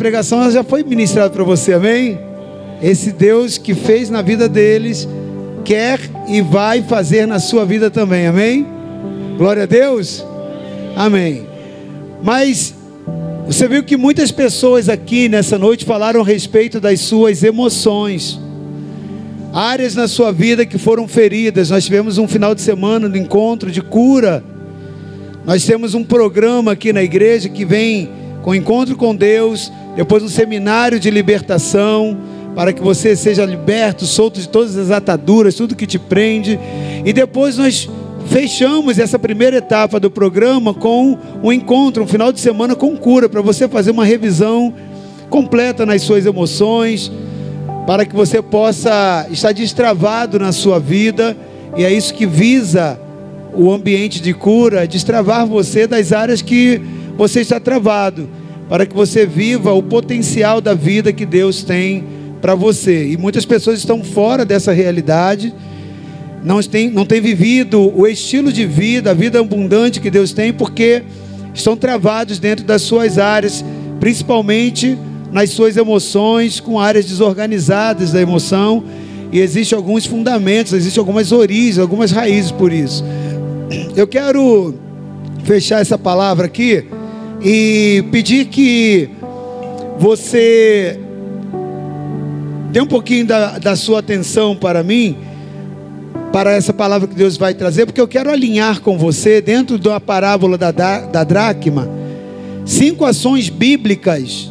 pregação já foi ministrada para você, amém? Esse Deus que fez na vida deles, quer e vai fazer na sua vida também, amém? Glória a Deus, amém. Mas você viu que muitas pessoas aqui nessa noite falaram a respeito das suas emoções, áreas na sua vida que foram feridas. Nós tivemos um final de semana de encontro de cura. Nós temos um programa aqui na igreja que vem com encontro com Deus, depois um seminário de libertação, para que você seja liberto, solto de todas as ataduras, tudo que te prende. E depois nós fechamos essa primeira etapa do programa com um encontro, um final de semana com cura, para você fazer uma revisão completa nas suas emoções, para que você possa estar destravado na sua vida, e é isso que visa o ambiente de cura, destravar você das áreas que você está travado, para que você viva o potencial da vida que Deus tem para você. E muitas pessoas estão fora dessa realidade, não têm, não têm vivido o estilo de vida, a vida abundante que Deus tem, porque estão travados dentro das suas áreas, principalmente nas suas emoções, com áreas desorganizadas da emoção. E existem alguns fundamentos, existem algumas origens, algumas raízes por isso. Eu quero fechar essa palavra aqui e pedir que você dê um pouquinho da, da sua atenção para mim, para essa palavra que Deus vai trazer, porque eu quero alinhar com você, dentro da parábola da, da, da dracma, cinco ações bíblicas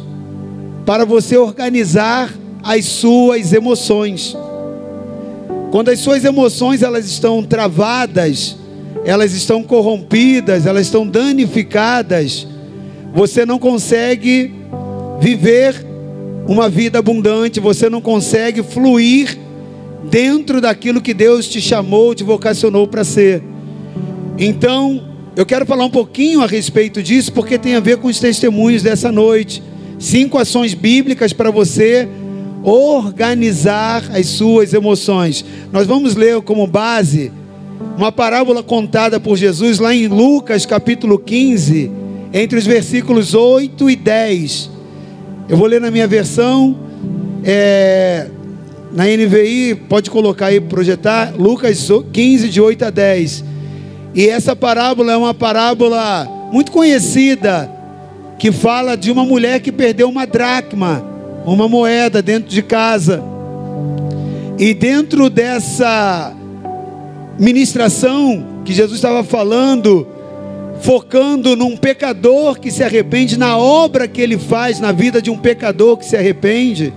para você organizar as suas emoções. Quando as suas emoções elas estão travadas, elas estão corrompidas, elas estão danificadas, você não consegue viver uma vida abundante, você não consegue fluir dentro daquilo que Deus te chamou, te vocacionou para ser. Então, eu quero falar um pouquinho a respeito disso, porque tem a ver com os testemunhos dessa noite. Cinco ações bíblicas para você organizar as suas emoções. Nós vamos ler como base uma parábola contada por Jesus lá em Lucas capítulo 15, entre os versículos 8 e 10. Eu vou ler na minha versão, é, na NVI, pode colocar aí, projetar, Lucas 15, de 8 a 10. E essa parábola é uma parábola muito conhecida, que fala de uma mulher que perdeu uma dracma, uma moeda dentro de casa. E dentro dessa ministração que Jesus estava falando, focando num pecador que se arrepende, na obra que ele faz na vida de um pecador que se arrepende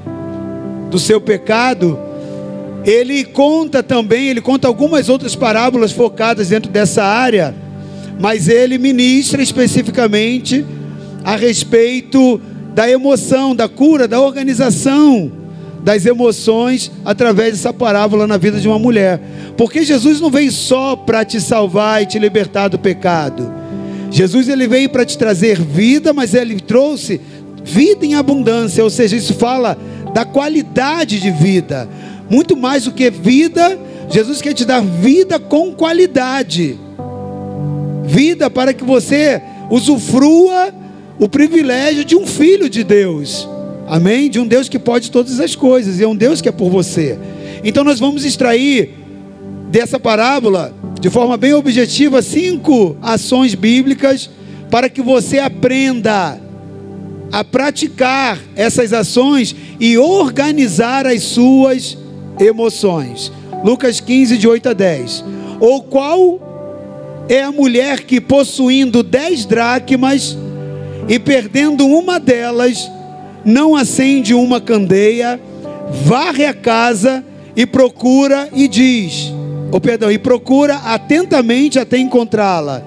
do seu pecado, ele conta também, ele conta algumas outras parábolas focadas dentro dessa área, mas ele ministra especificamente a respeito da emoção, da cura, da organização das emoções através dessa parábola na vida de uma mulher. Porque Jesus não veio só para te salvar e te libertar do pecado. Jesus ele veio para te trazer vida, mas ele trouxe vida em abundância, ou seja, isso fala da qualidade de vida. Muito mais do que vida, Jesus quer te dar vida com qualidade. Vida para que você usufrua o privilégio de um filho de Deus. Amém? De um Deus que pode todas as coisas, e é um Deus que é por você. Então nós vamos extrair dessa parábola de forma bem objetiva, cinco ações bíblicas para que você aprenda a praticar essas ações e organizar as suas emoções. Lucas 15, de 8 a 10. Ou qual é a mulher que, possuindo dez dracmas e perdendo uma delas, não acende uma candeia, varre a casa e procura e diz: ou perdão, e procura atentamente até encontrá-la.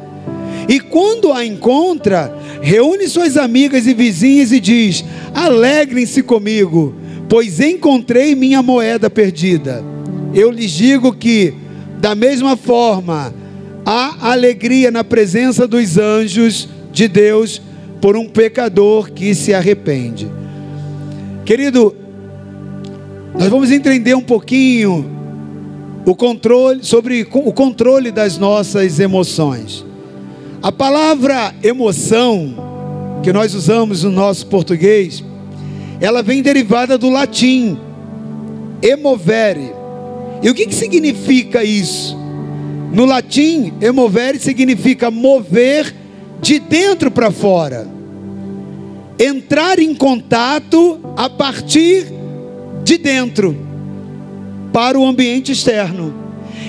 E quando a encontra, reúne suas amigas e vizinhas e diz: Alegrem-se comigo, pois encontrei minha moeda perdida. Eu lhes digo que, da mesma forma, há alegria na presença dos anjos de Deus por um pecador que se arrepende. Querido, nós vamos entender um pouquinho o controle sobre o controle das nossas emoções. A palavra emoção que nós usamos no nosso português, ela vem derivada do latim emovere. E o que, que significa isso? No latim, emovere significa mover de dentro para fora, entrar em contato a partir de dentro para o ambiente externo.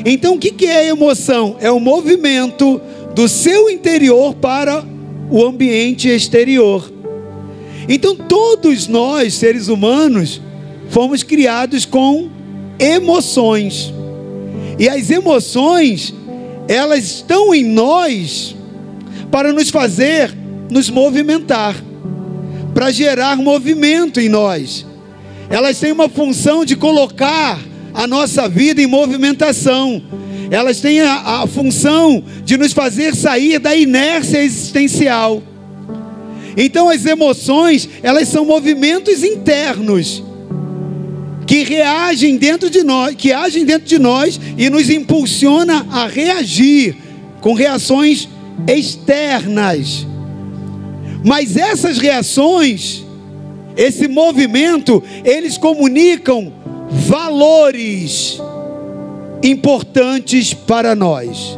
Então, o que é emoção? É o movimento do seu interior para o ambiente exterior. Então, todos nós, seres humanos, fomos criados com emoções. E as emoções, elas estão em nós para nos fazer nos movimentar, para gerar movimento em nós. Elas têm uma função de colocar a nossa vida em movimentação. Elas têm a, a função de nos fazer sair da inércia existencial. Então as emoções, elas são movimentos internos que reagem dentro de nós, que agem dentro de nós e nos impulsiona a reagir com reações externas. Mas essas reações, esse movimento, eles comunicam valores importantes para nós.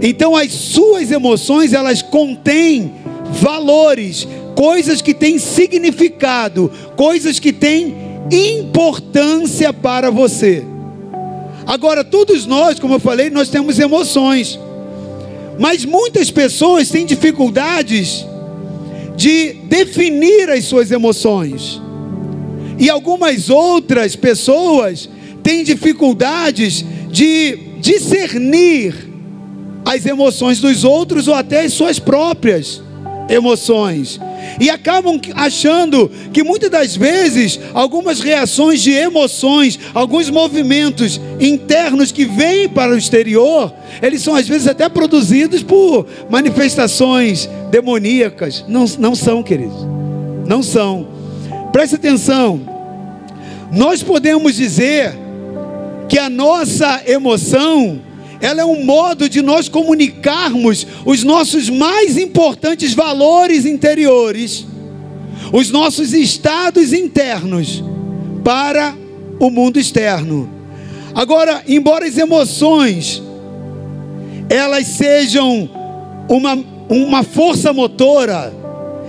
Então as suas emoções, elas contêm valores, coisas que têm significado, coisas que têm importância para você. Agora, todos nós, como eu falei, nós temos emoções. Mas muitas pessoas têm dificuldades de definir as suas emoções. E algumas outras pessoas têm dificuldades de discernir as emoções dos outros ou até as suas próprias emoções. E acabam achando que muitas das vezes algumas reações de emoções, alguns movimentos internos que vêm para o exterior, eles são às vezes até produzidos por manifestações demoníacas. Não, não são, queridos. Não são. Preste atenção. Nós podemos dizer que a nossa emoção ela é um modo de nós comunicarmos os nossos mais importantes valores interiores, os nossos estados internos para o mundo externo. Agora, embora as emoções elas sejam uma, uma força motora,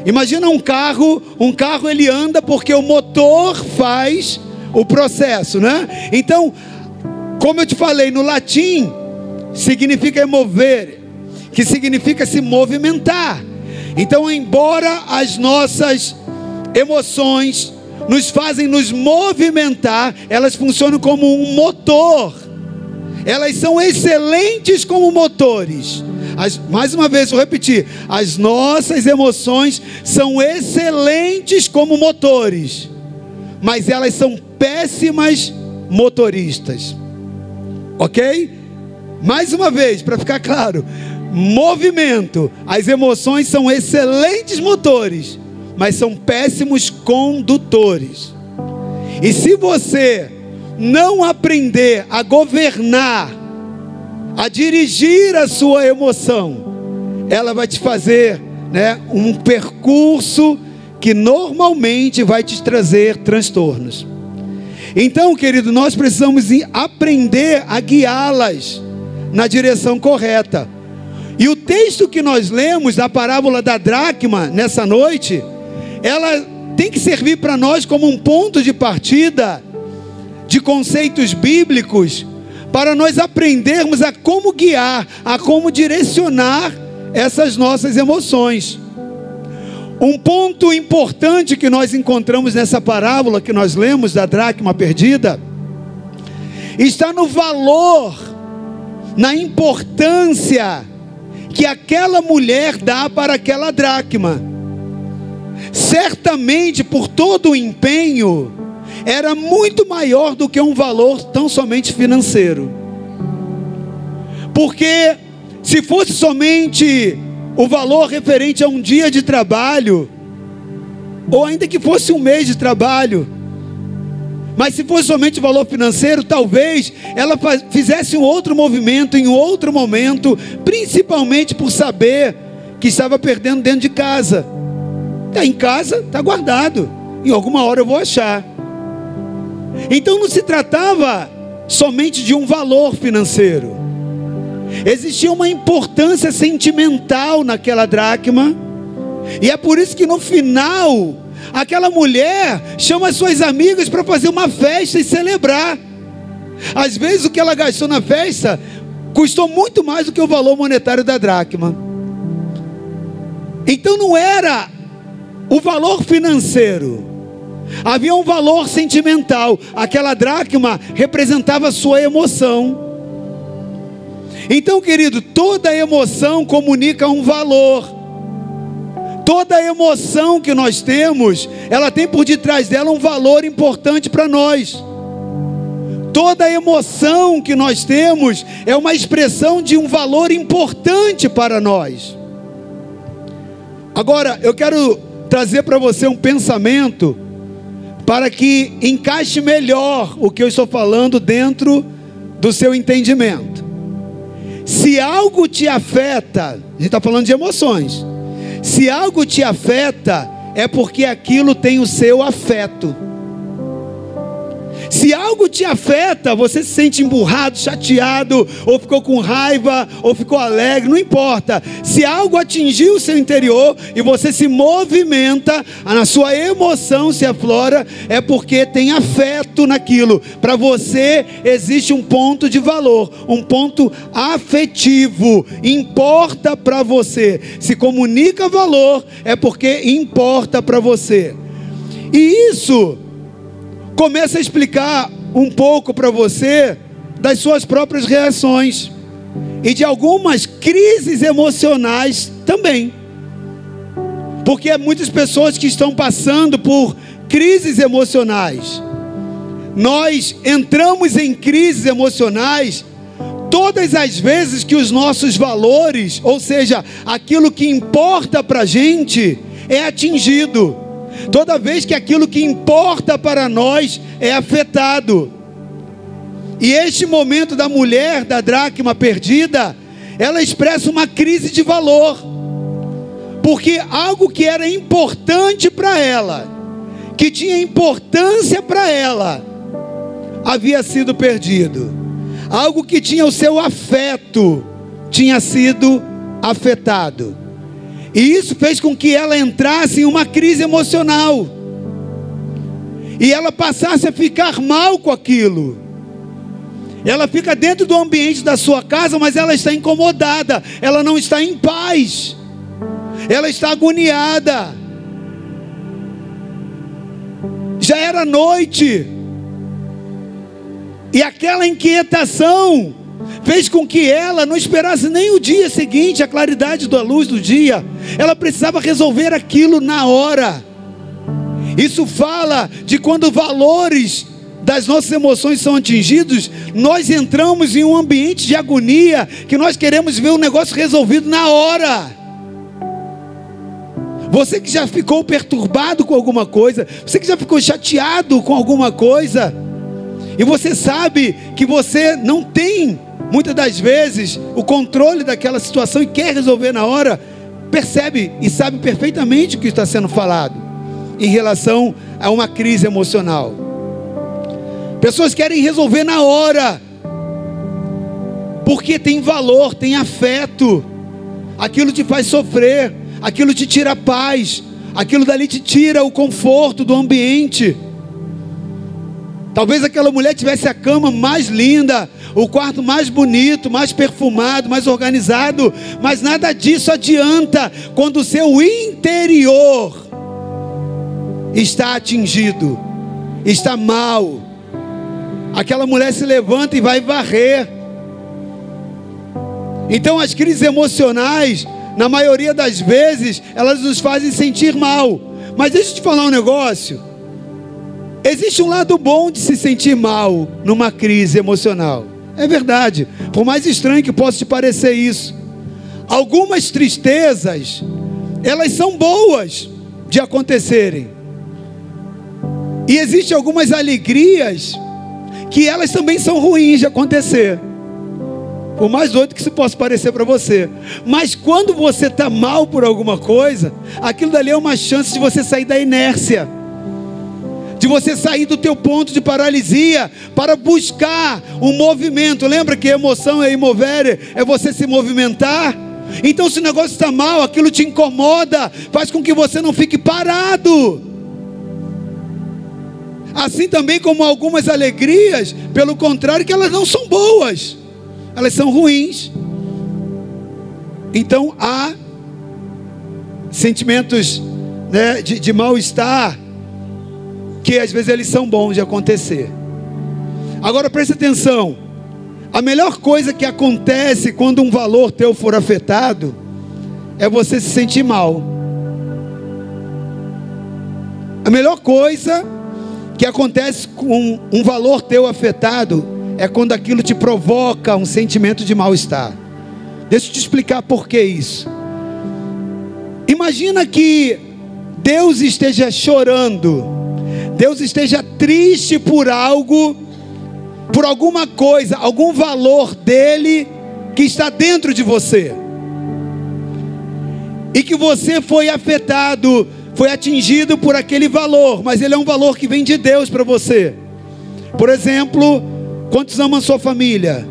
imagina um carro, um carro ele anda porque o motor faz o processo, né? Então, como eu te falei, no latim significa mover, que significa se movimentar. Então, embora as nossas emoções nos fazem nos movimentar, elas funcionam como um motor. Elas são excelentes como motores. As, mais uma vez, vou repetir: as nossas emoções são excelentes como motores, mas elas são péssimas motoristas. Ok? Mais uma vez, para ficar claro: movimento. As emoções são excelentes motores, mas são péssimos condutores. E se você não aprender a governar, a dirigir a sua emoção, ela vai te fazer né, um percurso que normalmente vai te trazer transtornos. Então, querido, nós precisamos aprender a guiá-las na direção correta. E o texto que nós lemos da parábola da dracma nessa noite, ela tem que servir para nós como um ponto de partida de conceitos bíblicos para nós aprendermos a como guiar, a como direcionar essas nossas emoções. Um ponto importante que nós encontramos nessa parábola que nós lemos da dracma perdida está no valor na importância que aquela mulher dá para aquela dracma. Certamente, por todo o empenho, era muito maior do que um valor tão somente financeiro. Porque se fosse somente o valor referente a um dia de trabalho, ou ainda que fosse um mês de trabalho, mas se fosse somente valor financeiro, talvez ela fizesse um outro movimento em outro momento, principalmente por saber que estava perdendo dentro de casa. Está em casa, está guardado. em alguma hora eu vou achar. Então não se tratava somente de um valor financeiro. Existia uma importância sentimental naquela dracma. E é por isso que no final, aquela mulher chama suas amigas para fazer uma festa e celebrar. Às vezes o que ela gastou na festa custou muito mais do que o valor monetário da dracma. Então não era o valor financeiro, havia um valor sentimental. Aquela dracma representava sua emoção. Então, querido, toda emoção comunica um valor. Toda emoção que nós temos, ela tem por detrás dela um valor importante para nós. Toda emoção que nós temos é uma expressão de um valor importante para nós. Agora, eu quero trazer para você um pensamento para que encaixe melhor o que eu estou falando dentro do seu entendimento. Se algo te afeta, a gente está falando de emoções. Se algo te afeta, é porque aquilo tem o seu afeto. Se algo te afeta, você se sente emburrado, chateado, ou ficou com raiva, ou ficou alegre, não importa. Se algo atingiu o seu interior e você se movimenta, na sua emoção se aflora, é porque tem afeto naquilo. Para você existe um ponto de valor, um ponto afetivo. Importa para você. Se comunica valor, é porque importa para você. E isso começa a explicar um pouco para você das suas próprias reações e de algumas crises emocionais também. Porque há muitas pessoas que estão passando por crises emocionais. Nós entramos em crises emocionais todas as vezes que os nossos valores, ou seja, aquilo que importa para a gente, é atingido toda vez que aquilo que importa para nós é afetado. E este momento da mulher da dracma perdida, ela expressa uma crise de valor, porque algo que era importante para ela, que tinha importância para ela, havia sido perdido, algo que tinha o seu afeto, tinha sido afetado. E isso fez com que ela entrasse em uma crise emocional. E ela passasse a ficar mal com aquilo. Ela fica dentro do ambiente da sua casa, mas ela está incomodada, ela não está em paz. Ela está agoniada. Já era noite. E aquela inquietação fez com que ela não esperasse nem o dia seguinte, a claridade da luz do dia. Ela precisava resolver aquilo na hora. Isso fala de quando valores das nossas emoções são atingidos, nós entramos em um ambiente de agonia que nós queremos ver o negócio resolvido na hora. Você que já ficou perturbado com alguma coisa, você que já ficou chateado com alguma coisa, e você sabe que você não tem muitas das vezes, o controle daquela situação e quer resolver na hora, percebe e sabe perfeitamente o que está sendo falado em relação a uma crise emocional. Pessoas querem resolver na hora, porque tem valor, tem afeto, aquilo te faz sofrer, aquilo te tira paz, aquilo dali te tira o conforto do ambiente. Talvez aquela mulher tivesse a cama mais linda, o quarto mais bonito, mais perfumado, mais organizado, mas nada disso adianta quando o seu interior está atingido, está mal. Aquela mulher se levanta e vai varrer. Então as crises emocionais, na maioria das vezes, elas nos fazem sentir mal. Mas deixa eu te falar um negócio. Existe um lado bom de se sentir mal numa crise emocional. É verdade. Por mais estranho que possa te parecer isso. Algumas tristezas, elas são boas de acontecerem. E existem algumas alegrias que elas também são ruins de acontecer. Por mais doido que isso possa parecer para você. Mas quando você está mal por alguma coisa, aquilo dali é uma chance de você sair da inércia. De você sair do teu ponto de paralisia para buscar um movimento. Lembra que emoção é imover, é você se movimentar? Então, se o negócio está mal, aquilo te incomoda, faz com que você não fique parado. Assim também como algumas alegrias, pelo contrário, que elas não são boas, elas são ruins. Então há sentimentos né, de, de mal-estar, que às vezes eles são bons de acontecer. Agora preste atenção: a melhor coisa que acontece quando um valor teu for afetado é você se sentir mal. A melhor coisa que acontece com um valor teu afetado é quando aquilo te provoca um sentimento de mal-estar. Deixa eu te explicar por que isso. Imagina que Deus esteja chorando, Deus esteja triste por algo, por alguma coisa, algum valor dele que está dentro de você. E que você foi afetado, foi atingido por aquele valor, mas ele é um valor que vem de Deus para você. Por exemplo, quantos amam sua família?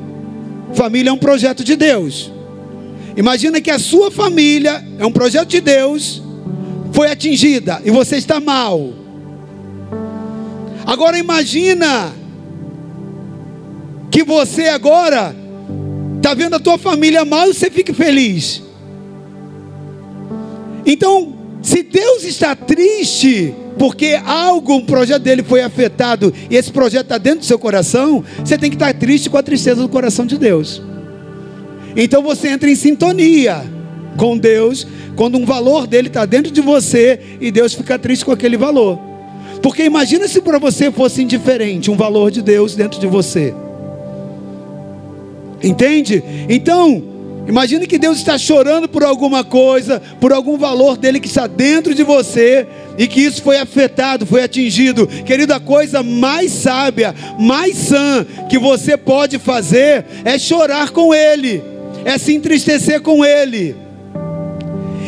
Família é um projeto de Deus. Imagina que a sua família é um projeto de Deus foi atingida e você está mal. Agora imagina que você agora está vendo a tua família mal e você fica feliz. Então, se Deus está triste porque algo, um projeto dele foi afetado e esse projeto está dentro do seu coração, você tem que estar triste com a tristeza do coração de Deus. Então você entra em sintonia com Deus quando um valor dele está dentro de você e Deus fica triste com aquele valor. Porque imagina se para você fosse indiferente um valor de Deus dentro de você. Entende? Então, imagine que Deus está chorando por alguma coisa, por algum valor dele que está dentro de você e que isso foi afetado, foi atingido. Querido, a coisa mais sábia, mais sã que você pode fazer é chorar com ele, é se entristecer com ele.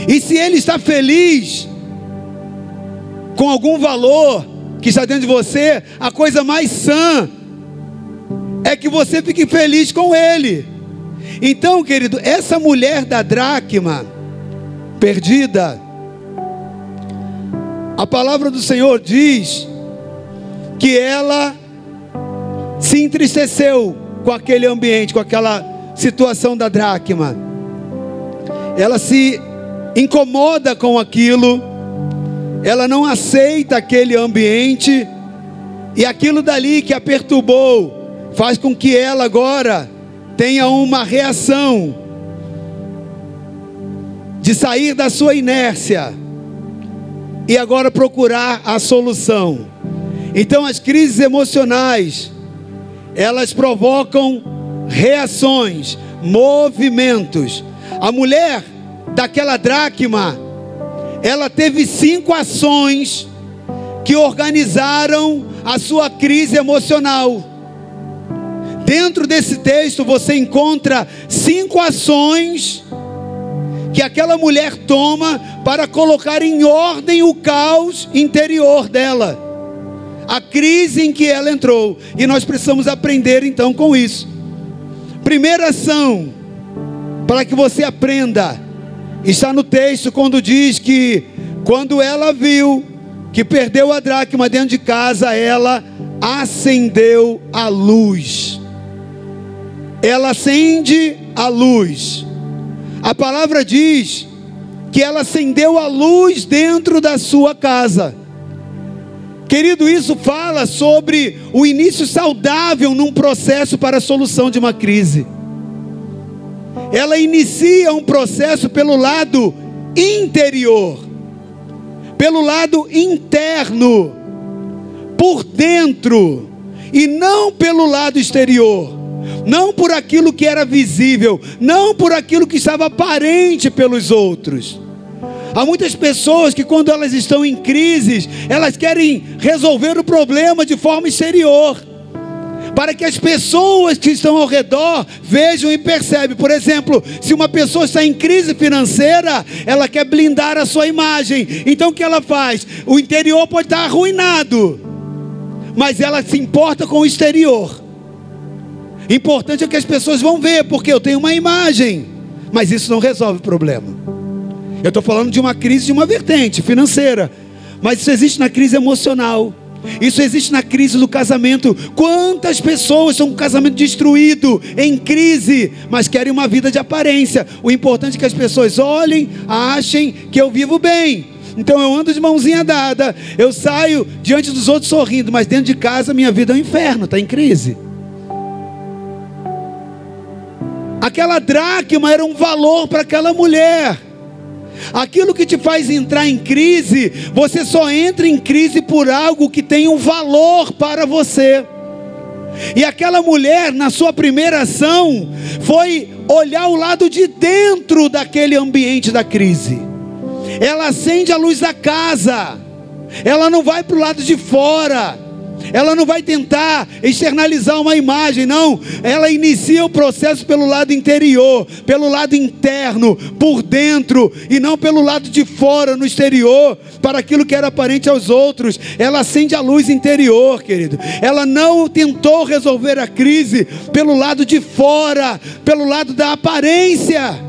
E se ele está feliz com algum valor que está dentro de você, a coisa mais sã é que você fique feliz com ele. Então, querido, essa mulher da dracma perdida, a palavra do Senhor diz que ela se entristeceu com aquele ambiente, com aquela situação da dracma. Ela se incomoda com aquilo, ela não aceita aquele ambiente, e aquilo dali que a perturbou faz com que ela agora tenha uma reação de sair da sua inércia e agora procurar a solução. Então as crises emocionais, elas provocam reações, movimentos. A mulher daquela dracma, ela teve cinco ações que organizaram a sua crise emocional. Dentro desse texto você encontra cinco ações que aquela mulher toma para colocar em ordem o caos interior dela, a crise em que ela entrou, e nós precisamos aprender então com isso. Primeira ação, para que você aprenda Está no texto quando diz que quando ela viu que perdeu a dracma dentro de casa, ela acendeu a luz. Ela acende a luz. A palavra diz que ela acendeu a luz dentro da sua casa. Querido, isso fala sobre o início saudável num processo para a solução de uma crise ela inicia um processo pelo lado interior, pelo lado interno, por dentro, e não pelo lado exterior, não por aquilo que era visível, não por aquilo que estava aparente pelos outros. Há muitas pessoas que, quando elas estão em crises, elas querem resolver o problema de forma exterior para que as pessoas que estão ao redor vejam e percebam. Por exemplo, se uma pessoa está em crise financeira, ela quer blindar a sua imagem. Então o que ela faz? O interior pode estar arruinado. mas ela se importa com o exterior. Importante é que as pessoas vão ver, porque eu tenho uma imagem, mas isso não resolve o problema. Eu estou falando de uma crise de uma vertente financeira, mas isso existe na crise emocional. Isso existe na crise do casamento. Quantas pessoas estão com o casamento destruído, em crise, mas querem uma vida de aparência? O importante é que as pessoas olhem, achem que eu vivo bem. Então eu ando de mãozinha dada, eu saio diante dos outros sorrindo, mas dentro de casa minha vida é um inferno, está em crise. Aquela dracma era um valor para aquela mulher. Aquilo que te faz entrar em crise, você só entra em crise por algo que tem um valor para você. E aquela mulher, na sua primeira ação, foi olhar o lado de dentro daquele ambiente da crise. Ela acende a luz da casa, ela não vai para o lado de fora ela não vai tentar externalizar uma imagem, não. Ela inicia o processo pelo lado interior, pelo lado interno, por dentro, e não pelo lado de fora, no exterior, para aquilo que era aparente aos outros. Ela acende a luz interior, querido. Ela não tentou resolver a crise pelo lado de fora, pelo lado da aparência.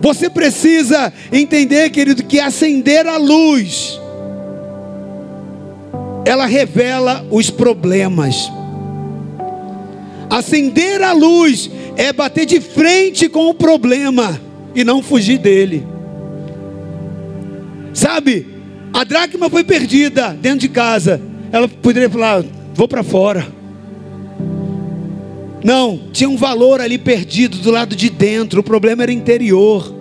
Você precisa entender, querido, que acender a luz ela revela os problemas. Acender a luz é bater de frente com o problema e não fugir dele. Sabe, a dracma foi perdida dentro de casa. Ela poderia falar: vou para fora. Não, tinha um valor ali perdido do lado de dentro. O problema era interior.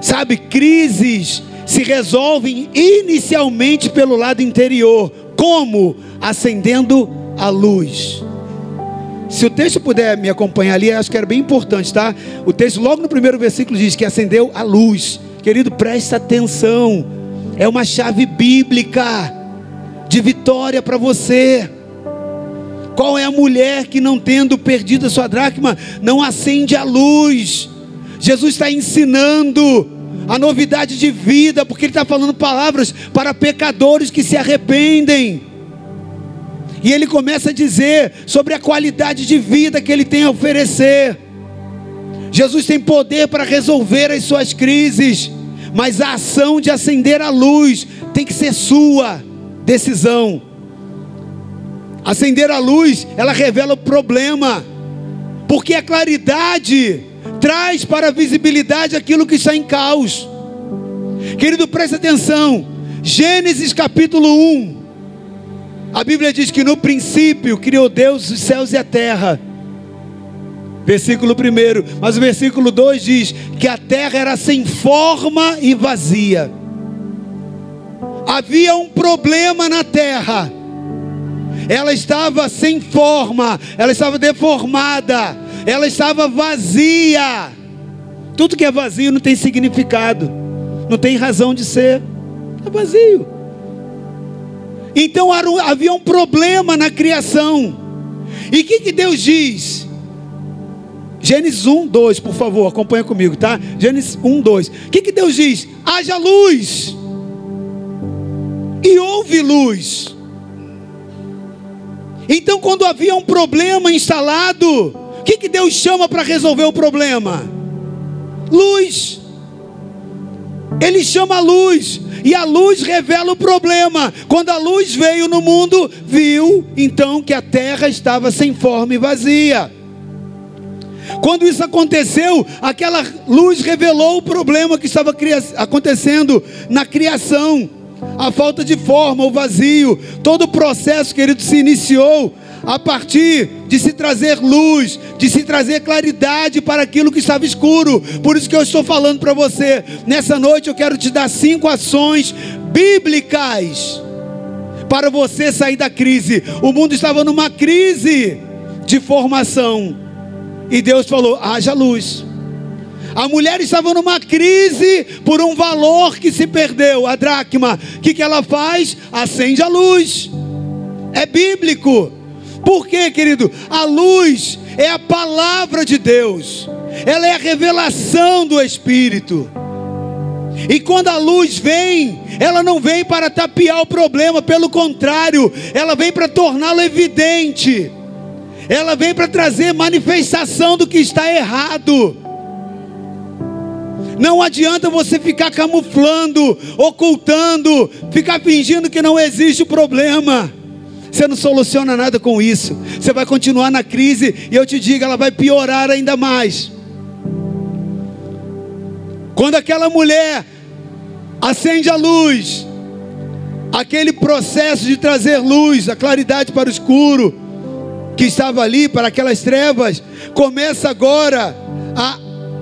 Sabe, crises se resolvem inicialmente pelo lado interior. Como? Acendendo a luz. Se o texto puder me acompanhar ali, acho que era bem importante, tá? O texto, logo no primeiro versículo, diz que acendeu a luz. Querido, presta atenção. É uma chave bíblica de vitória para você. Qual é a mulher que, não tendo perdido a sua dracma, não acende a luz? Jesus está ensinando a novidade de vida, porque Ele está falando palavras para pecadores que se arrependem. E Ele começa a dizer sobre a qualidade de vida que Ele tem a oferecer. Jesus tem poder para resolver as suas crises, mas a ação de acender a luz tem que ser sua decisão. Acender a luz, ela revela o problema, porque a claridade traz para a visibilidade aquilo que está em caos. Querido, preste atenção. Gênesis capítulo 1. A Bíblia diz que no princípio criou Deus os céus e a terra. Versículo 1. Mas o versículo 2 diz que a terra era sem forma e vazia. Havia um problema na terra. Ela estava sem forma, ela estava deformada ela estava vazia. Tudo que é vazio não tem significado, não tem razão de ser, é vazio. Então havia um problema na criação. E o que, que Deus diz? Gênesis 1, 2, por favor, acompanha comigo, tá? Gênesis 1, 2. O que, que Deus diz? Haja luz. E houve luz. Então, quando havia um problema instalado, o que, que Deus chama para resolver o problema? Luz. Ele chama a luz. E a luz revela o problema. Quando a luz veio no mundo, viu então que a terra estava sem forma e vazia. Quando isso aconteceu, aquela luz revelou o problema que estava acontecendo na criação. A falta de forma, o vazio, todo o processo, querido, se iniciou a partir de se trazer luz, de se trazer claridade para aquilo que estava escuro. Por isso que eu estou falando para você, nessa noite eu quero te dar cinco ações bíblicas para você sair da crise. O mundo estava numa crise de formação. E Deus falou: haja luz. A mulher estava numa crise por um valor que se perdeu, a dracma. O que, que ela faz? Acende a luz. É bíblico. Por quê, querido? A luz é a palavra de Deus, ela é a revelação do Espírito. E quando a luz vem, ela não vem para tapear o problema, pelo contrário, ela vem para torná-lo evidente. Ela vem para trazer manifestação do que está errado. Não adianta você ficar camuflando, ocultando, ficar fingindo que não existe o problema. Você não soluciona nada com isso. Você vai continuar na crise e eu te digo, ela vai piorar ainda mais. Quando aquela mulher acende a luz, aquele processo de trazer luz, a claridade para o escuro, que estava ali, para aquelas trevas, começa agora a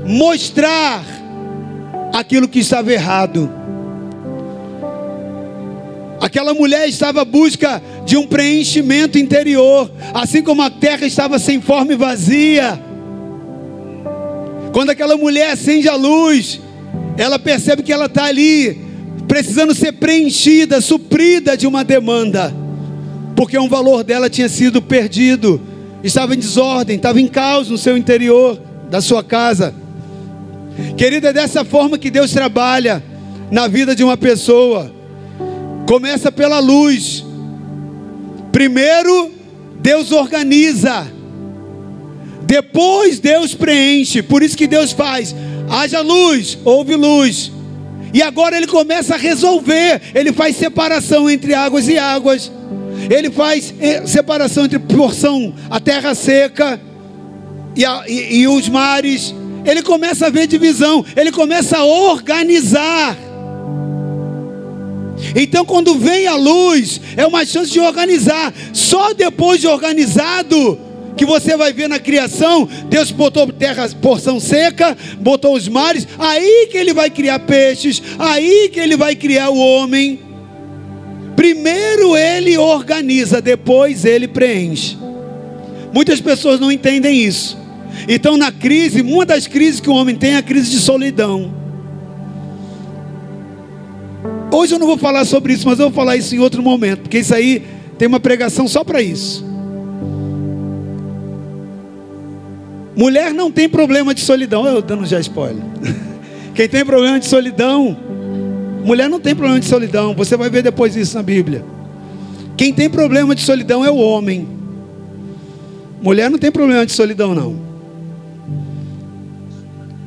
mostrar aquilo que estava errado. Aquela mulher estava à busca de um preenchimento interior, assim como a terra estava sem forma e vazia. Quando aquela mulher acende a luz, ela percebe que ela está ali, precisando ser preenchida, suprida de uma demanda, porque um valor dela tinha sido perdido, estava em desordem, estava em caos no seu interior da sua casa. Querida, é dessa forma que Deus trabalha na vida de uma pessoa. Começa pela luz. Primeiro, Deus organiza. Depois Deus preenche. Por isso que Deus faz: haja luz, houve luz. E agora ele começa a resolver. Ele faz separação entre águas e águas. Ele faz eh, separação entre porção, a terra seca e, a, e, e os mares ele começa a ver divisão, ele começa a organizar. Então, quando vem a luz, é uma chance de organizar. Só depois de organizado, que você vai ver na criação, Deus botou terra, porção seca, botou os mares, aí que ele vai criar peixes, aí que ele vai criar o homem. Primeiro ele organiza, depois ele preenche. Muitas pessoas não entendem isso. Então, na crise, uma das crises que o homem tem é a crise de solidão. Hoje eu não vou falar sobre isso, mas eu vou falar isso em outro momento, porque isso aí tem uma pregação só para isso. Mulher não tem problema de solidão. Eu dando já spoiler. Quem tem problema de solidão, mulher não tem problema de solidão. Você vai ver depois isso na Bíblia. Quem tem problema de solidão é o homem. Mulher não tem problema de solidão, não.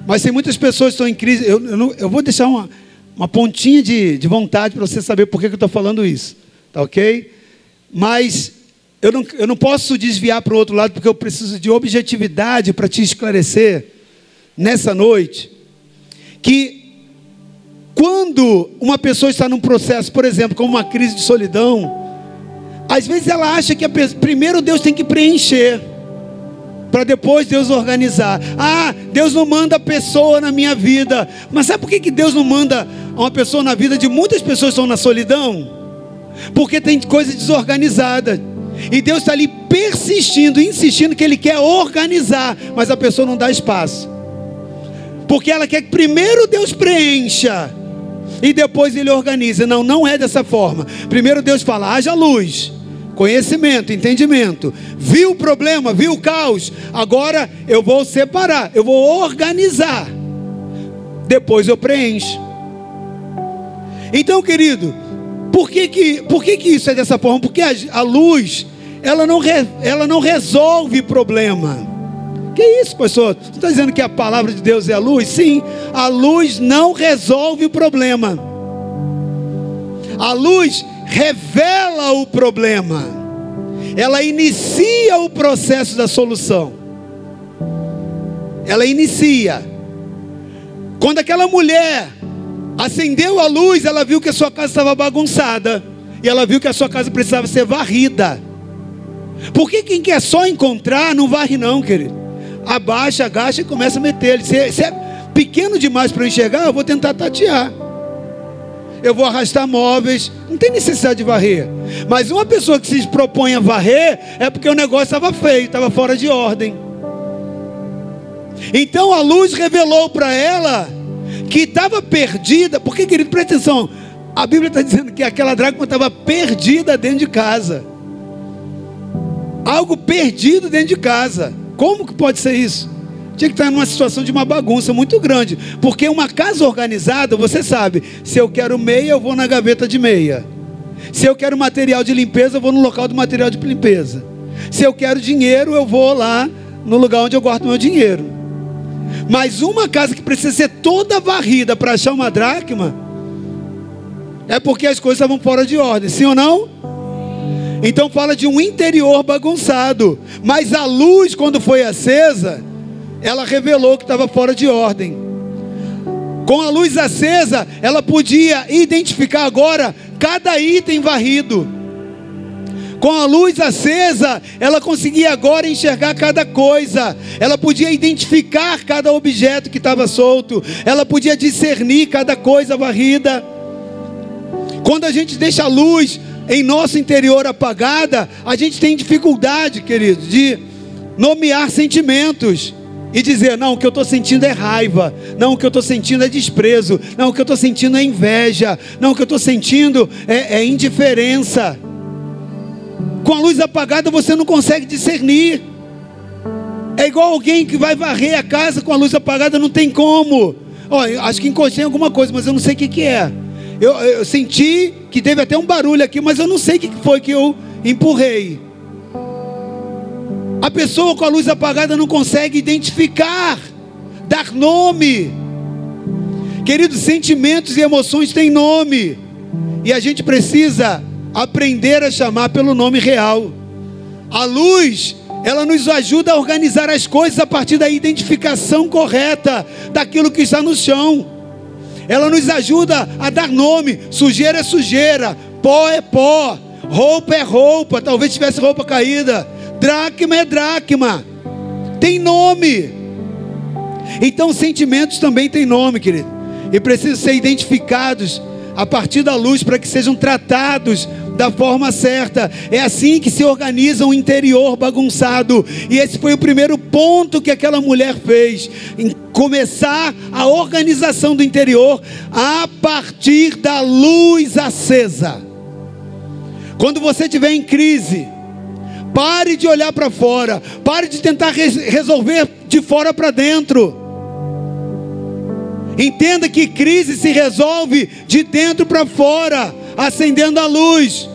Mas tem muitas pessoas que estão em crise. Eu, eu, não, eu vou deixar uma, uma pontinha de, de vontade para você saber por que, que eu estou falando isso. Tá ok? Mas eu não, eu não posso desviar para o outro lado, porque eu preciso de objetividade para te esclarecer nessa noite. Que quando uma pessoa está num processo, por exemplo, como uma crise de solidão, às vezes ela acha que a, primeiro Deus tem que preencher para depois Deus organizar. Ah, Deus não manda pessoa na minha vida. Mas sabe por que, que Deus não manda uma pessoa na vida de muitas pessoas que estão na solidão? Porque tem coisa desorganizada. E Deus está ali persistindo, insistindo que Ele quer organizar, mas a pessoa não dá espaço. Porque ela quer que primeiro Deus preencha e depois Ele organiza. Não, não é dessa forma. Primeiro Deus fala: haja luz conhecimento, entendimento. Viu o problema, viu o caos. Agora eu vou separar, eu vou organizar. Depois eu preencho. Então, querido, por que que, por que, que isso é dessa forma? Porque a, a luz, ela não, re, ela não resolve problema. Que isso, pastor? Você está dizendo que a palavra de Deus é a luz? Sim, a luz não resolve o problema. A luz revela o problema, ela inicia o processo da solução. Ela inicia. Quando aquela mulher acendeu a luz, ela viu que a sua casa estava bagunçada. E ela viu que a sua casa precisava ser varrida. Porque quem quer só encontrar, não varre, não, querido. Abaixa, agacha e começa a meter. Se, é pequeno demais para enxergar, eu vou tentar tatear eu vou arrastar móveis. Não tem necessidade de varrer. Mas uma pessoa que se propõe a varrer é porque o negócio estava feio, estava fora de ordem. Então a luz revelou para ela que estava perdida. Porque, querido, presta atenção. A Bíblia está dizendo que aquela dracma estava perdida dentro de casa. Algo perdido dentro de casa. Como que pode ser isso? Tinha que estar numa situação de uma bagunça muito grande. Porque uma casa organizada, você sabe, se eu quero meia, eu vou na gaveta de meia. Se eu quero material de limpeza, eu vou no local do material de limpeza. Se eu quero dinheiro, eu vou lá no lugar onde eu guardo meu dinheiro. Mas uma casa que precisa ser toda varrida para achar uma dracma, é porque as coisas estavam fora de ordem, sim ou não? Então fala de um interior bagunçado. Mas a luz, quando foi acesa, ela revelou que estava fora de ordem. Com a luz acesa, ela podia identificar agora cada item varrido. Com a luz acesa, ela conseguia agora enxergar cada coisa. Ela podia identificar cada objeto que estava solto. Ela podia discernir cada coisa varrida. Quando a gente deixa a luz em nosso interior apagada, a gente tem dificuldade, querido, de nomear sentimentos e dizer: não, o que eu estou sentindo é raiva, não, o que eu estou sentindo é desprezo, não, o que eu estou sentindo é inveja, não, o que eu estou sentindo é, é indiferença. Com a luz apagada você não consegue discernir. É igual alguém que vai varrer a casa com a luz apagada, não tem como. Olha, acho que encostei em alguma coisa, mas eu não sei o que, que é. Eu, eu, senti que teve até um barulho aqui, mas eu não sei o que foi que eu empurrei. A pessoa com a luz apagada não consegue identificar, dar nome. Queridos, sentimentos e emoções têm nome. E a gente precisa aprender a chamar pelo nome real. A luz, ela nos ajuda a organizar as coisas a partir da identificação correta daquilo que está no chão. Ela nos ajuda a dar nome. Sujeira é sujeira, pó é pó, roupa é roupa. Talvez tivesse roupa caída. Dracma é dracma. Tem nome. Então sentimentos também têm nome, querido. E precisam ser identificados a partir da luz para que sejam tratados da forma certa. É assim que se organiza um interior bagunçado. E esse foi o primeiro ponto que aquela mulher fez, em começar a organização do interior a partir da luz acesa. Quando você estiver em crise, Pare de olhar para fora. Pare de tentar resolver de fora para dentro. Entenda que crise se resolve de dentro para fora, acendendo a luz.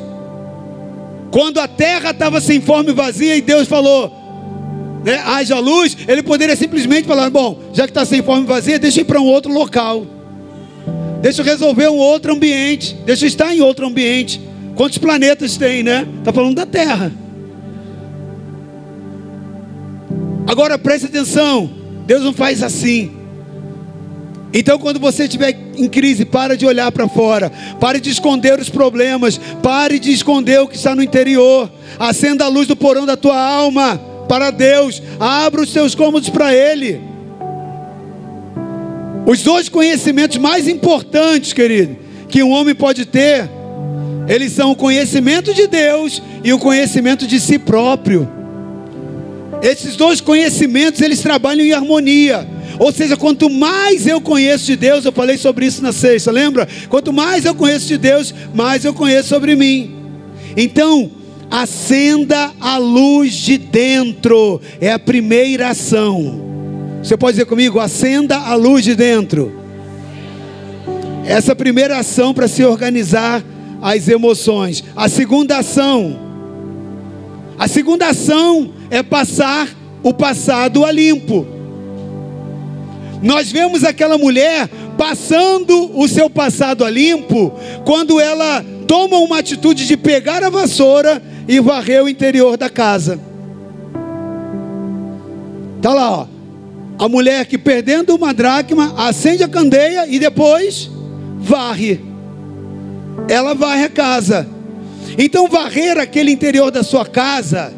Quando a terra estava sem forma e vazia e Deus falou, né, haja luz, ele poderia simplesmente falar: bom, já que está sem forma e vazia, deixa ir para um outro local, deixa eu resolver um outro ambiente, deixa eu estar em outro ambiente. Quantos planetas tem, né? Está falando da terra. Agora preste atenção: Deus não faz assim. Então, quando você estiver em crise, para de olhar para fora, pare de esconder os problemas, pare de esconder o que está no interior, acenda a luz do porão da tua alma para Deus, abra os teus cômodos para Ele. Os dois conhecimentos mais importantes, querido, que um homem pode ter, eles são o conhecimento de Deus e o conhecimento de si próprio. Esses dois conhecimentos, eles trabalham em harmonia. Ou seja, quanto mais eu conheço de Deus, eu falei sobre isso na sexta, lembra? Quanto mais eu conheço de Deus, mais eu conheço sobre mim. Então, acenda a luz de dentro, é a primeira ação. Você pode dizer comigo? Acenda a luz de dentro. Essa primeira ação para se organizar as emoções. A segunda ação. A segunda ação é passar o passado a limpo. Nós vemos aquela mulher passando o seu passado a limpo quando ela toma uma atitude de pegar a vassoura e varrer o interior da casa. Tá lá, ó. A mulher que perdendo uma dracma acende a candeia e depois varre. Ela varre a casa. Então varrer aquele interior da sua casa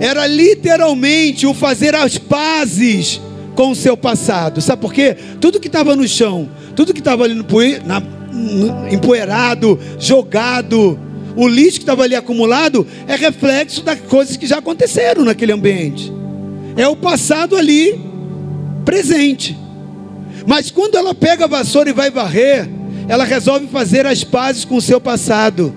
era literalmente o fazer as pazes com o seu passado. Sabe por quê? Tudo que estava no chão, tudo que estava ali no, na, no, empoeirado, jogado, o lixo que estava ali acumulado, é reflexo das coisas que já aconteceram naquele ambiente. É o passado ali presente. Mas quando ela pega a vassoura e vai varrer, ela resolve fazer as pazes com o seu passado.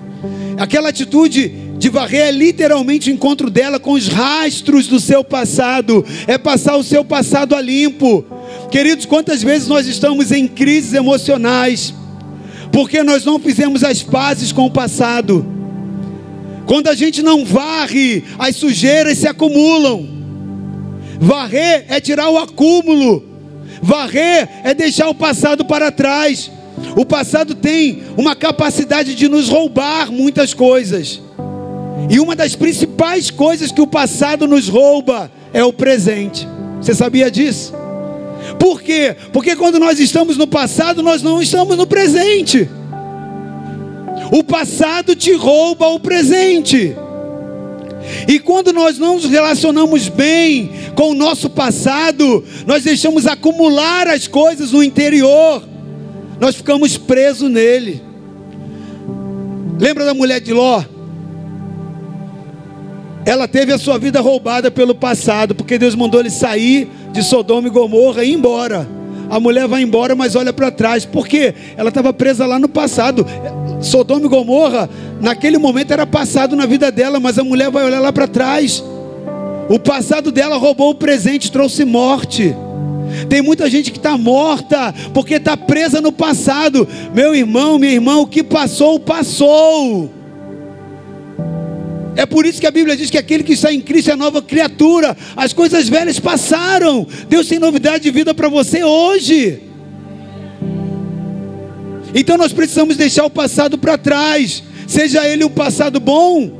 Aquela atitude de varrer é literalmente o encontro dela com os rastros do seu passado, é passar o seu passado a limpo. Queridos, quantas vezes nós estamos em crises emocionais, porque nós não fizemos as pazes com o passado. Quando a gente não varre, as sujeiras se acumulam. Varrer é tirar o acúmulo, varrer é deixar o passado para trás. O passado tem uma capacidade de nos roubar muitas coisas. E uma das principais coisas que o passado nos rouba é o presente. Você sabia disso? Por quê? Porque quando nós estamos no passado, nós não estamos no presente. O passado te rouba o presente. E quando nós não nos relacionamos bem com o nosso passado, nós deixamos acumular as coisas no interior, nós ficamos presos nele. Lembra da mulher de Ló? Ela teve a sua vida roubada pelo passado, porque Deus mandou ele sair de Sodoma e Gomorra e ir embora. A mulher vai embora, mas olha para trás, porque ela estava presa lá no passado. Sodoma e Gomorra, naquele momento era passado na vida dela, mas a mulher vai olhar lá para trás. O passado dela roubou o presente, trouxe morte. Tem muita gente que está morta porque está presa no passado. Meu irmão, minha irmã, o que passou, passou. É por isso que a Bíblia diz que aquele que está em Cristo é nova criatura. As coisas velhas passaram. Deus tem novidade de vida para você hoje. Então nós precisamos deixar o passado para trás, seja ele um passado bom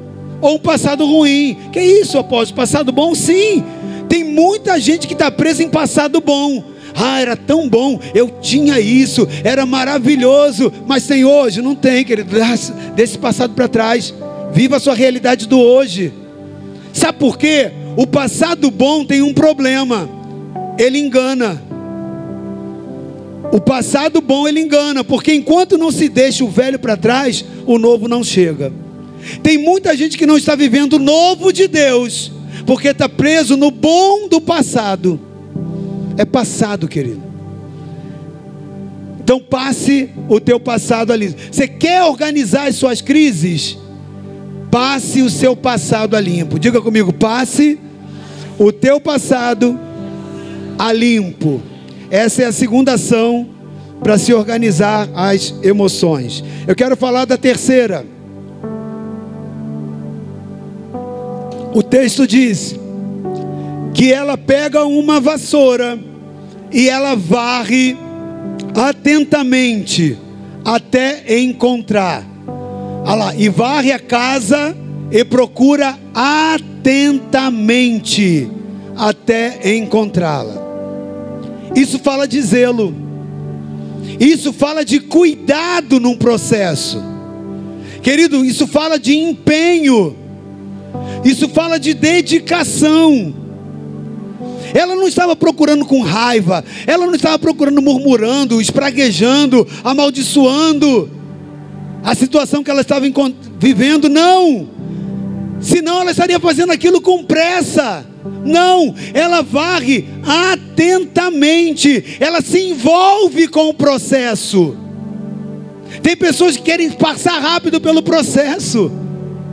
ou um passado ruim. Que isso, apóstolo? Passado bom, sim. Tem muita gente que está presa em passado bom. Ah, era tão bom, eu tinha isso, era maravilhoso, mas tem hoje? Não tem, querido. Desse passado para trás. Viva a sua realidade do hoje. Sabe por quê? O passado bom tem um problema. Ele engana. O passado bom ele engana, porque enquanto não se deixa o velho para trás, o novo não chega. Tem muita gente que não está vivendo o novo de Deus, porque está preso no bom do passado. É passado, querido. Então passe o teu passado ali. Você quer organizar as suas crises? Passe o seu passado a limpo. Diga comigo, passe o teu passado a limpo. Essa é a segunda ação para se organizar as emoções. Eu quero falar da terceira. O texto diz que ela pega uma vassoura e ela varre atentamente até encontrar. Olha lá, e varre a casa e procura atentamente até encontrá-la. Isso fala de zelo. Isso fala de cuidado num processo. Querido, isso fala de empenho. Isso fala de dedicação. Ela não estava procurando com raiva, ela não estava procurando murmurando, espraguejando, amaldiçoando a situação que ela estava vivendo, não. Senão ela estaria fazendo aquilo com pressa. Não, ela varre atentamente, ela se envolve com o processo. Tem pessoas que querem passar rápido pelo processo.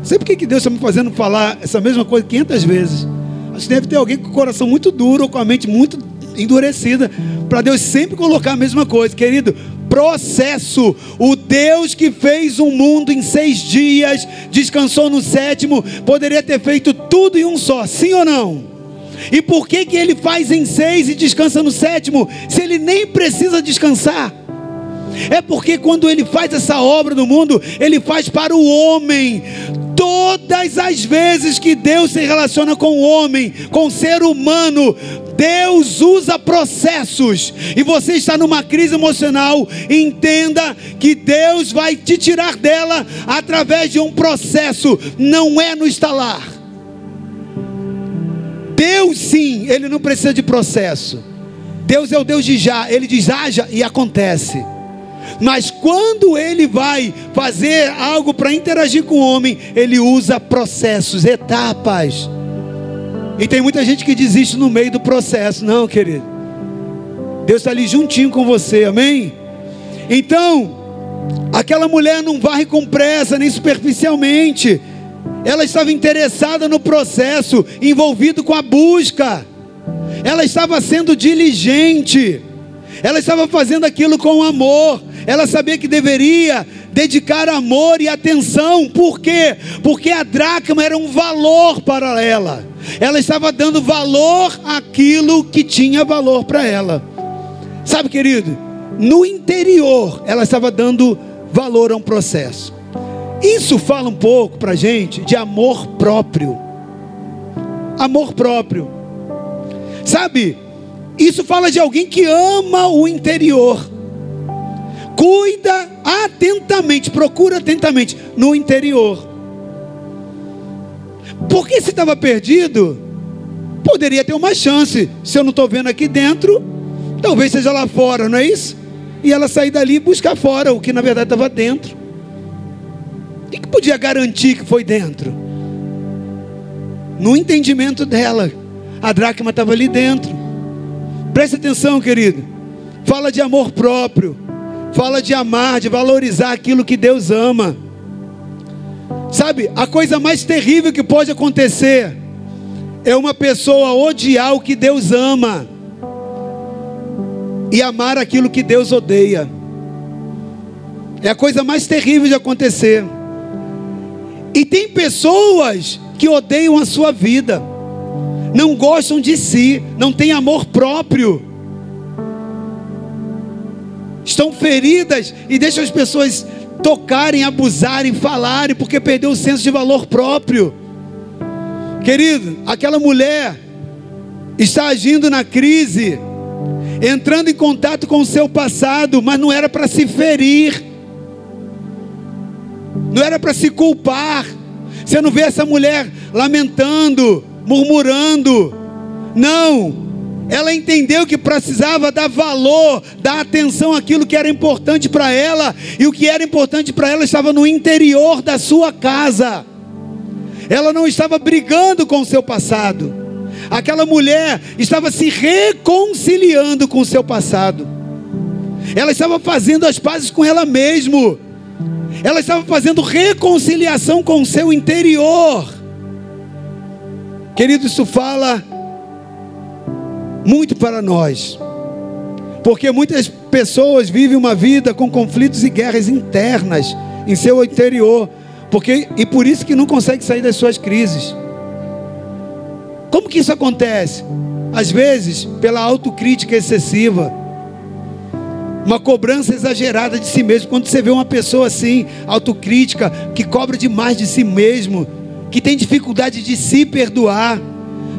Sei por que Deus está me fazendo falar essa mesma coisa 500 vezes. Acho que deve ter alguém com o coração muito duro ou com a mente muito endurecida, para Deus sempre colocar a mesma coisa, querido. Processo, o Deus que fez o mundo em seis dias, descansou no sétimo, poderia ter feito tudo em um só, sim ou não? E por que, que ele faz em seis e descansa no sétimo, se ele nem precisa descansar? É porque quando ele faz essa obra no mundo, ele faz para o homem. Todas as vezes que Deus se relaciona com o homem, com o ser humano, Deus usa processos. E você está numa crise emocional, entenda que Deus vai te tirar dela através de um processo, não é no estalar. Deus sim, ele não precisa de processo. Deus é o Deus de já, ele diz haja e acontece. Mas quando ele vai fazer algo para interagir com o homem, ele usa processos, etapas. E tem muita gente que desiste no meio do processo. Não, querido. Deus está ali juntinho com você, amém? Então, aquela mulher não varre com pressa, nem superficialmente. ela estava interessada no processo, envolvido com a busca, ela estava sendo diligente, ela estava fazendo aquilo com amor, ela sabia que deveria dedicar amor e atenção, por quê? Porque a dracma era um valor para ela, ela estava dando valor àquilo que tinha valor para ela, sabe, querido, no interior, ela estava dando valor a um processo. Isso fala um pouco para gente de amor próprio. Amor próprio. Sabe, isso fala de alguém que ama o interior. Cuida atentamente, procura atentamente no interior. Porque se estava perdido, poderia ter uma chance. Se eu não estou vendo aqui dentro, talvez seja lá fora, não é isso? E ela sair dali e buscar fora o que na verdade estava dentro. O que, podia garantir que foi dentro? No entendimento dela, a dracma estava ali dentro. Preste atenção, querido. Fala de amor próprio. Fala de amar, de valorizar aquilo que Deus ama. Sabe, a coisa mais terrível que pode acontecer é uma pessoa odiar o que Deus ama e amar aquilo que Deus odeia. É a coisa mais terrível de acontecer. E tem pessoas que odeiam a sua vida, não gostam de si, não têm amor próprio, estão feridas e deixam as pessoas tocarem, abusarem, falarem, porque perdeu o senso de valor próprio. Querido, aquela mulher está agindo na crise, entrando em contato com o seu passado, mas não era para se ferir, não era para se culpar. Você não vê essa mulher lamentando, murmurando. Não. Ela entendeu que precisava dar valor, dar atenção àquilo que era importante para ela, e o que era importante para ela estava no interior da sua casa. Ela não estava brigando com o seu passado. Aquela mulher estava se reconciliando com o seu passado. Ela estava fazendo as pazes com ela mesma. Ela estava fazendo reconciliação com o seu interior. Querido, isso fala muito para nós. Porque muitas pessoas vivem uma vida com conflitos e guerras internas em seu interior, porque e por isso que não consegue sair das suas crises. Como que isso acontece? Às vezes, pela autocrítica excessiva, uma cobrança exagerada de si mesmo. Quando você vê uma pessoa assim, autocrítica, que cobra demais de si mesmo, que tem dificuldade de se perdoar,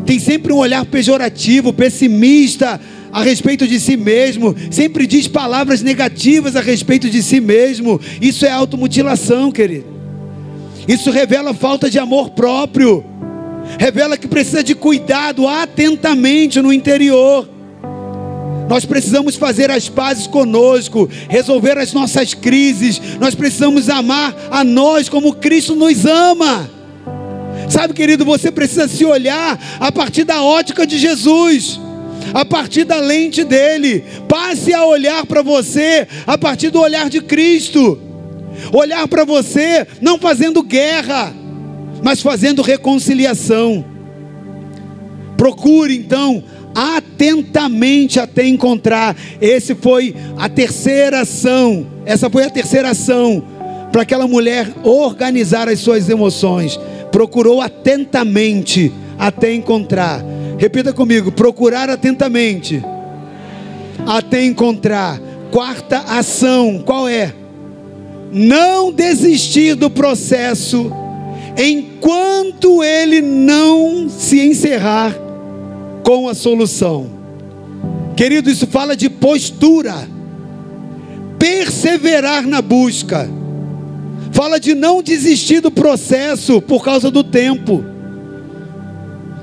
tem sempre um olhar pejorativo, pessimista a respeito de si mesmo, sempre diz palavras negativas a respeito de si mesmo. Isso é automutilação, querido. Isso revela falta de amor próprio revela que precisa de cuidado atentamente no interior. Nós precisamos fazer as pazes conosco, resolver as nossas crises. Nós precisamos amar a nós como Cristo nos ama. Sabe, querido, você precisa se olhar a partir da ótica de Jesus, a partir da lente dele. Passe a olhar para você a partir do olhar de Cristo. Olhar para você não fazendo guerra, mas fazendo reconciliação. Procure então atentamente até encontrar. Esse foi a terceira ação. Essa foi a terceira ação para aquela mulher organizar as suas emoções. Procurou atentamente até encontrar. Repita comigo: procurar atentamente até encontrar. Quarta ação, qual é? Não desistir do processo enquanto ele não se encerrar com a solução. Querido, isso fala de postura, perseverar na busca, fala de não desistir do processo por causa do tempo.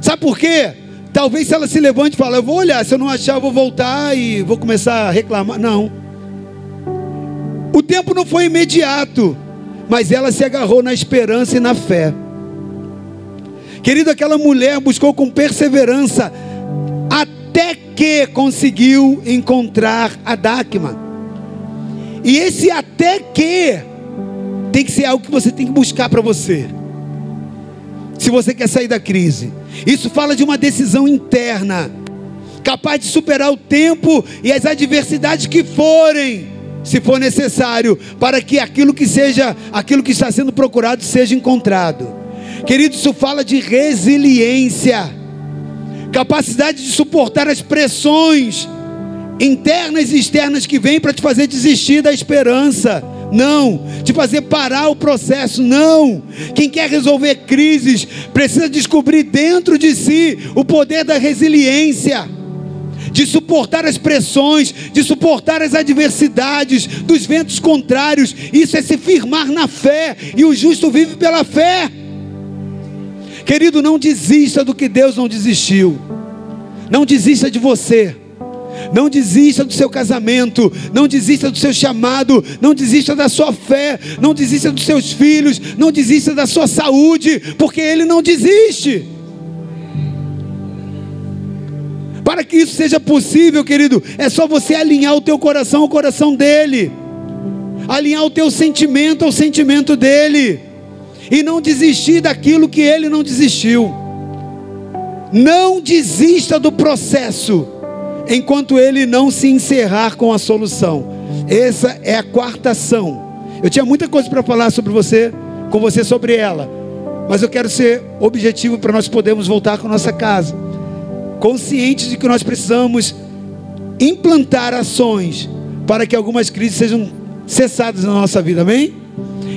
Sabe por quê? Talvez se ela se levante e fale, eu vou olhar, se eu não achar, eu vou voltar e vou começar a reclamar. Não. O tempo não foi imediato mas ela se agarrou na esperança e na fé. Querido, aquela mulher buscou com perseverança até que conseguiu encontrar a Dáquima. E esse até que tem que ser algo que você tem que buscar para você. Se você quer sair da crise, isso fala de uma decisão interna, capaz de superar o tempo e as adversidades que forem, se for necessário, para que aquilo que seja, aquilo que está sendo procurado seja encontrado. Querido, isso fala de resiliência, capacidade de suportar as pressões internas e externas que vêm para te fazer desistir da esperança. Não, te fazer parar o processo, não. Quem quer resolver crises precisa descobrir dentro de si o poder da resiliência, de suportar as pressões, de suportar as adversidades, dos ventos contrários. Isso é se firmar na fé, e o justo vive pela fé. Querido, não desista do que Deus não desistiu, não desista de você. Não desista do seu casamento, não desista do seu chamado, não desista da sua fé, não desista dos seus filhos, não desista da sua saúde, porque Ele não desiste. Para que isso seja possível, querido, é só você alinhar o teu coração ao coração dele, alinhar o teu sentimento ao sentimento dele, e não desistir daquilo que ele não desistiu. Não desista do processo enquanto ele não se encerrar com a solução. Essa é a quarta ação. Eu tinha muita coisa para falar sobre você, com você sobre ela, mas eu quero ser objetivo para nós podermos voltar com nossa casa, conscientes de que nós precisamos implantar ações para que algumas crises sejam cessadas na nossa vida, amém?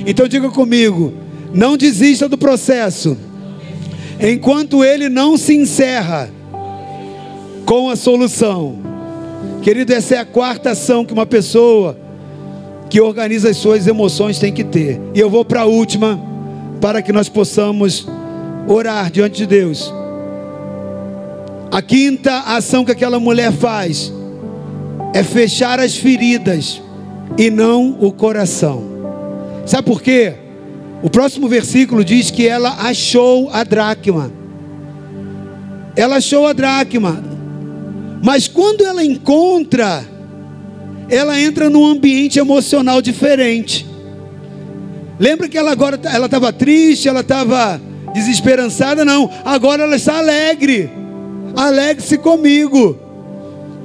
Então diga comigo, não desista do processo, enquanto ele não se encerra com a solução. Querido, essa é a quarta ação que uma pessoa que organiza as suas emoções tem que ter. E eu vou para a última, para que nós possamos orar diante de Deus. A quinta ação que aquela mulher faz é fechar as feridas e não o coração. Sabe por quê? O próximo versículo diz que ela achou a dracma. Ela achou a dracma. Mas quando ela encontra, ela entra num ambiente emocional diferente. Lembra que ela agora ela estava triste, ela estava desesperançada? Não, agora ela está alegre. Alegre-se comigo.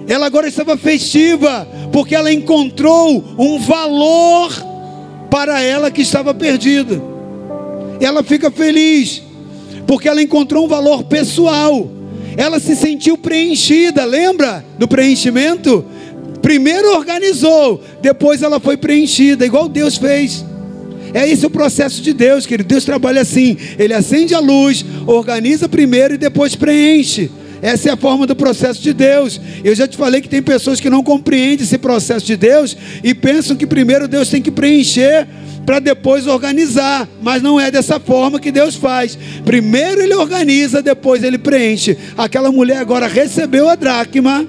Ela agora estava festiva, porque ela encontrou um valor para ela que estava perdido. Ela fica feliz, porque ela encontrou um valor pessoal ela se sentiu preenchida, lembra do preenchimento? Primeiro organizou, depois ela foi preenchida, igual Deus fez. É esse o processo de Deus, querido. Deus trabalha assim: Ele acende a luz, organiza primeiro e depois preenche. Essa é a forma do processo de Deus. Eu já te falei que tem pessoas que não compreendem esse processo de Deus e pensam que primeiro Deus tem que preencher para depois organizar, mas não é dessa forma que Deus faz. Primeiro ele organiza, depois ele preenche. Aquela mulher agora recebeu a dracma,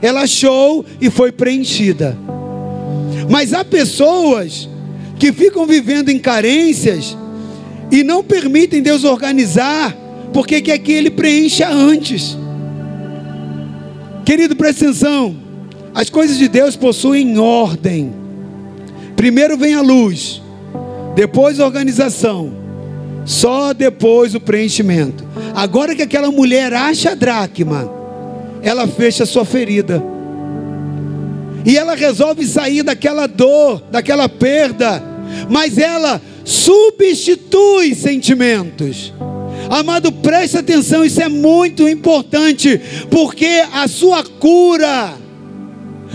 ela achou e foi preenchida. Mas há pessoas que ficam vivendo em carências e não permitem Deus organizar, porque quer que ele preencha antes. Querido, presta atenção. As coisas de Deus possuem ordem. Primeiro vem a luz, depois a organização, só depois o preenchimento. Agora que aquela mulher acha a dracma, ela fecha a sua ferida. E ela resolve sair daquela dor, daquela perda, mas ela substitui sentimentos. Amado, preste atenção, isso é muito importante, porque a sua cura,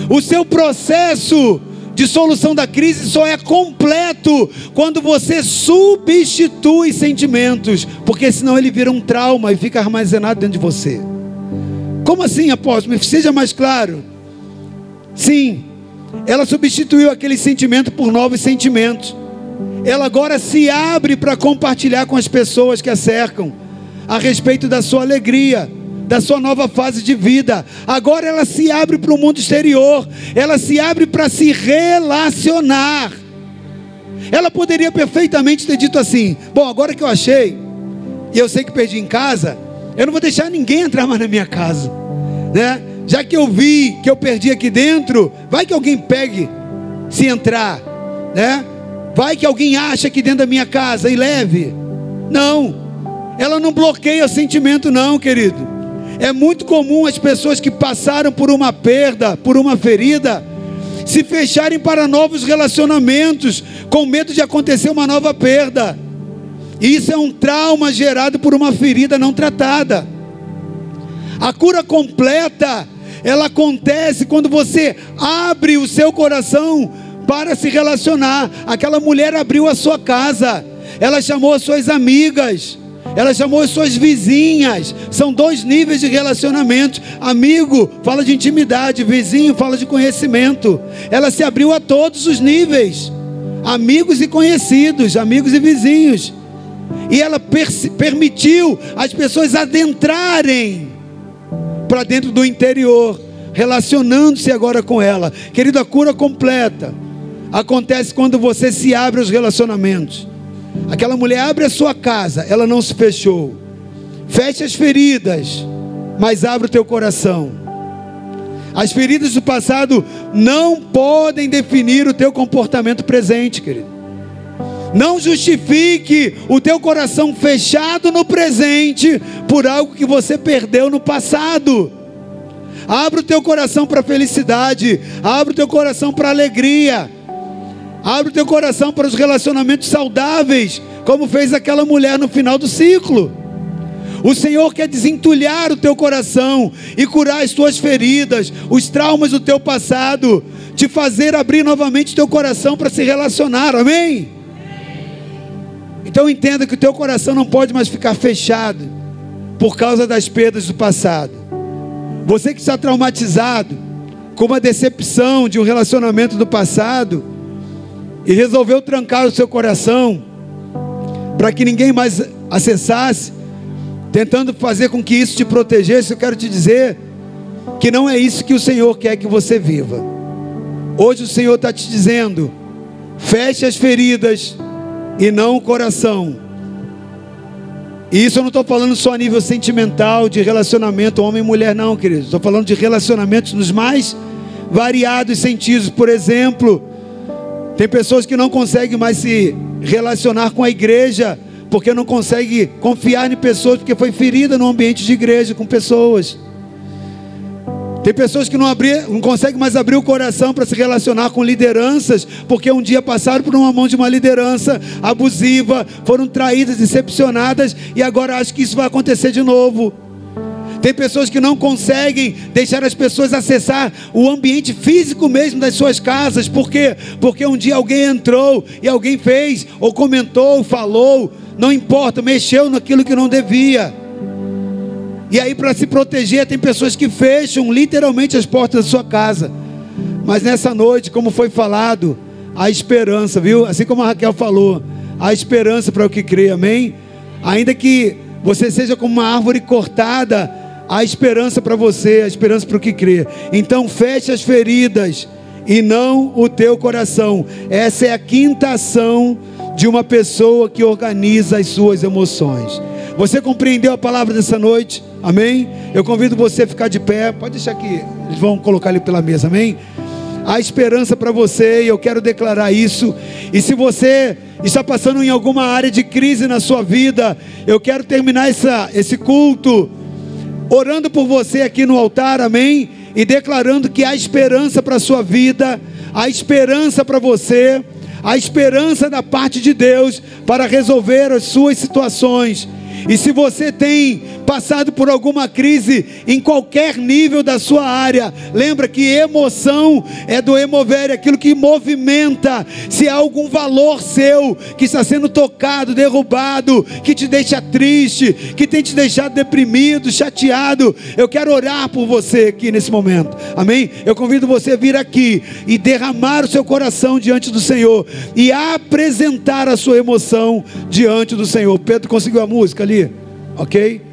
o seu processo de solução da crise só é completo quando você substitui sentimentos, porque senão ele vira um trauma e fica armazenado dentro de você. Como assim, apóstolo? Seja mais claro. Sim, ela substituiu aquele sentimento por novos sentimentos. Ela agora se abre para compartilhar com as pessoas que a cercam a respeito da sua alegria da sua nova fase de vida. Agora ela se abre para o mundo exterior, ela se abre para se relacionar. Ela poderia perfeitamente ter dito assim: Bom, agora que eu achei, e eu sei que perdi em casa, eu não vou deixar ninguém entrar mais na minha casa, né? Já que eu vi que eu perdi aqui dentro, vai que alguém pegue se entrar, né? Vai que alguém acha aqui dentro da minha casa e leve. Não, ela não bloqueia sentimento, não, querido. É muito comum as pessoas que passaram por uma perda, por uma ferida, se fecharem para novos relacionamentos, com medo de acontecer uma nova perda. Isso é um trauma gerado por uma ferida não tratada. A cura completa, ela acontece quando você abre o seu coração para se relacionar. Aquela mulher abriu a sua casa, ela chamou as suas amigas, ela chamou as suas vizinhas. São dois níveis de relacionamento. Amigo fala de intimidade, vizinho fala de conhecimento. Ela se abriu a todos os níveis. Amigos e conhecidos, amigos e vizinhos. E ela permitiu as pessoas adentrarem para dentro do interior, relacionando-se agora com ela. Querido, a cura completa acontece quando você se abre aos relacionamentos. Aquela mulher abre a sua casa, ela não se fechou. Feche as feridas, mas abre o teu coração. As feridas do passado não podem definir o teu comportamento presente, querido. Não justifique o teu coração fechado no presente por algo que você perdeu no passado. Abra o teu coração para felicidade, abra o teu coração para alegria. Abre o teu coração para os relacionamentos saudáveis, como fez aquela mulher no final do ciclo. O Senhor quer desentulhar o teu coração e curar as tuas feridas, os traumas do teu passado, te fazer abrir novamente teu coração para se relacionar. Amém? Então entenda que o teu coração não pode mais ficar fechado por causa das perdas do passado. Você que está traumatizado com uma decepção de um relacionamento do passado, e resolveu trancar o seu coração para que ninguém mais acessasse, tentando fazer com que isso te protegesse, eu quero te dizer que não é isso que o Senhor quer que você viva. Hoje o Senhor está te dizendo: feche as feridas e não o coração. E isso eu não estou falando só a nível sentimental, de relacionamento homem e mulher, não, querido. Estou falando de relacionamentos nos mais variados sentidos. Por exemplo, tem pessoas que não conseguem mais se relacionar com a igreja, porque não conseguem confiar em pessoas, porque foi ferida no ambiente de igreja com pessoas. Tem pessoas que não, abrir, não conseguem mais abrir o coração para se relacionar com lideranças, porque um dia passaram por uma mão de uma liderança abusiva, foram traídas, decepcionadas, e agora acho que isso vai acontecer de novo. Tem pessoas que não conseguem deixar as pessoas acessar o ambiente físico mesmo das suas casas. Por quê? Porque um dia alguém entrou e alguém fez, ou comentou, falou, não importa, mexeu naquilo que não devia. E aí, para se proteger, tem pessoas que fecham literalmente as portas da sua casa. Mas nessa noite, como foi falado, há esperança, viu? Assim como a Raquel falou, há esperança para o que crê, amém? Ainda que você seja como uma árvore cortada, Há esperança para você, há esperança para o que crê. Então feche as feridas e não o teu coração. Essa é a quinta ação de uma pessoa que organiza as suas emoções. Você compreendeu a palavra dessa noite? Amém? Eu convido você a ficar de pé. Pode deixar aqui. Eles vão colocar ali pela mesa. Amém? Há esperança para você e eu quero declarar isso. E se você está passando em alguma área de crise na sua vida, eu quero terminar essa, esse culto orando por você aqui no altar, amém? E declarando que há esperança para a sua vida, há esperança para você, há esperança da parte de Deus para resolver as suas situações. E se você tem passado por alguma crise em qualquer nível da sua área, lembra que emoção é do emover, é aquilo que movimenta. Se há algum valor seu que está sendo tocado, derrubado, que te deixa triste, que tem te deixado deprimido, chateado, eu quero orar por você aqui nesse momento. Amém? Eu convido você a vir aqui e derramar o seu coração diante do Senhor e apresentar a sua emoção diante do Senhor. Pedro conseguiu a música ali? Ok?